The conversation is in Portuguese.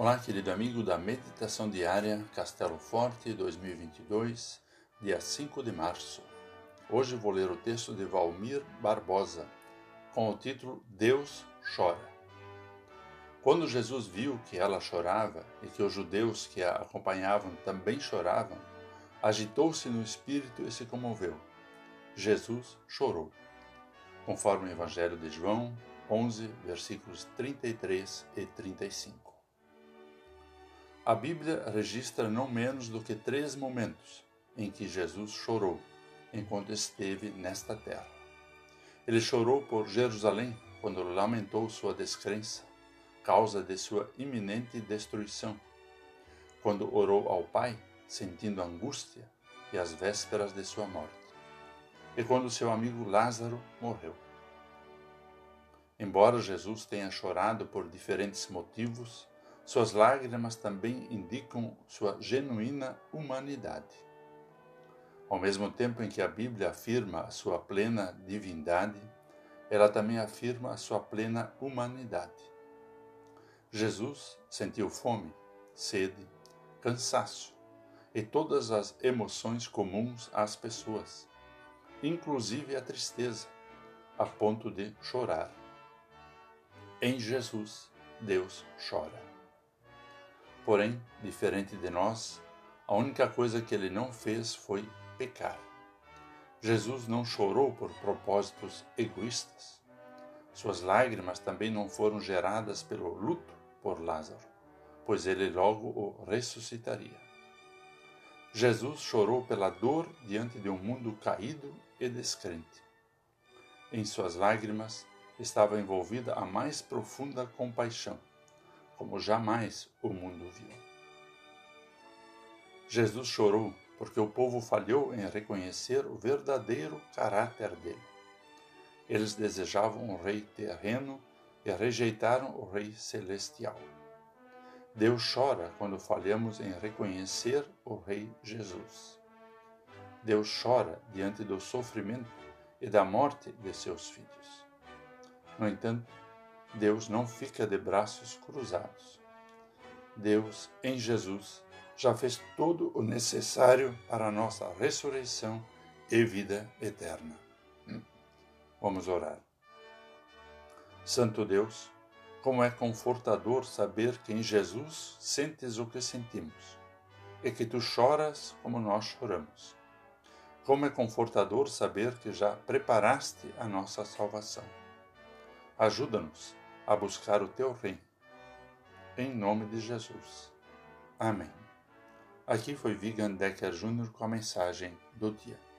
Olá, querido amigo da Meditação Diária Castelo Forte 2022, dia 5 de março. Hoje vou ler o texto de Valmir Barbosa, com o título Deus chora. Quando Jesus viu que ela chorava e que os judeus que a acompanhavam também choravam, agitou-se no espírito e se comoveu. Jesus chorou. Conforme o Evangelho de João 11, versículos 33 e 35. A Bíblia registra não menos do que três momentos em que Jesus chorou enquanto esteve nesta terra. Ele chorou por Jerusalém quando lamentou sua descrença, causa de sua iminente destruição. Quando orou ao Pai, sentindo angústia e as vésperas de sua morte. E quando seu amigo Lázaro morreu. Embora Jesus tenha chorado por diferentes motivos, suas lágrimas também indicam sua genuína humanidade. Ao mesmo tempo em que a Bíblia afirma a sua plena divindade, ela também afirma a sua plena humanidade. Jesus sentiu fome, sede, cansaço e todas as emoções comuns às pessoas, inclusive a tristeza, a ponto de chorar. Em Jesus, Deus chora. Porém, diferente de nós, a única coisa que ele não fez foi pecar. Jesus não chorou por propósitos egoístas. Suas lágrimas também não foram geradas pelo luto por Lázaro, pois ele logo o ressuscitaria. Jesus chorou pela dor diante de um mundo caído e descrente. Em suas lágrimas estava envolvida a mais profunda compaixão como jamais o mundo viu. Jesus chorou porque o povo falhou em reconhecer o verdadeiro caráter dele. Eles desejavam um rei terreno e rejeitaram o rei celestial. Deus chora quando falhamos em reconhecer o rei Jesus. Deus chora diante do sofrimento e da morte de seus filhos. No entanto, Deus não fica de braços cruzados. Deus, em Jesus, já fez todo o necessário para a nossa ressurreição e vida eterna. Hum? Vamos orar. Santo Deus, como é confortador saber que em Jesus sentes o que sentimos e que tu choras como nós choramos. Como é confortador saber que já preparaste a nossa salvação. Ajuda-nos a buscar o teu reino. Em nome de Jesus. Amém. Aqui foi Vigan Decker Jr. com a mensagem do dia.